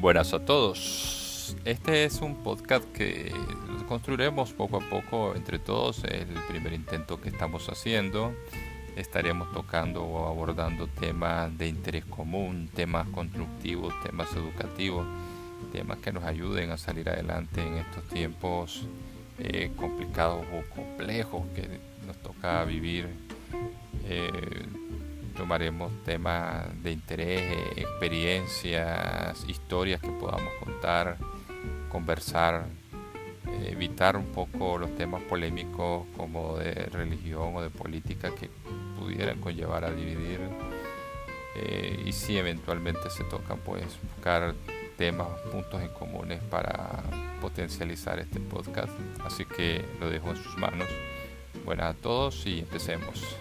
Buenas a todos. Este es un podcast que construiremos poco a poco entre todos. Es el primer intento que estamos haciendo. Estaremos tocando o abordando temas de interés común, temas constructivos, temas educativos, temas que nos ayuden a salir adelante en estos tiempos eh, complicados o complejos que nos toca vivir. Eh, tomaremos temas de interés, experiencias, historias que podamos contar, conversar, evitar un poco los temas polémicos como de religión o de política que pudieran conllevar a dividir. Eh, y si eventualmente se tocan, pues buscar temas, puntos en comunes para potencializar este podcast. Así que lo dejo en sus manos. Buenas a todos y empecemos.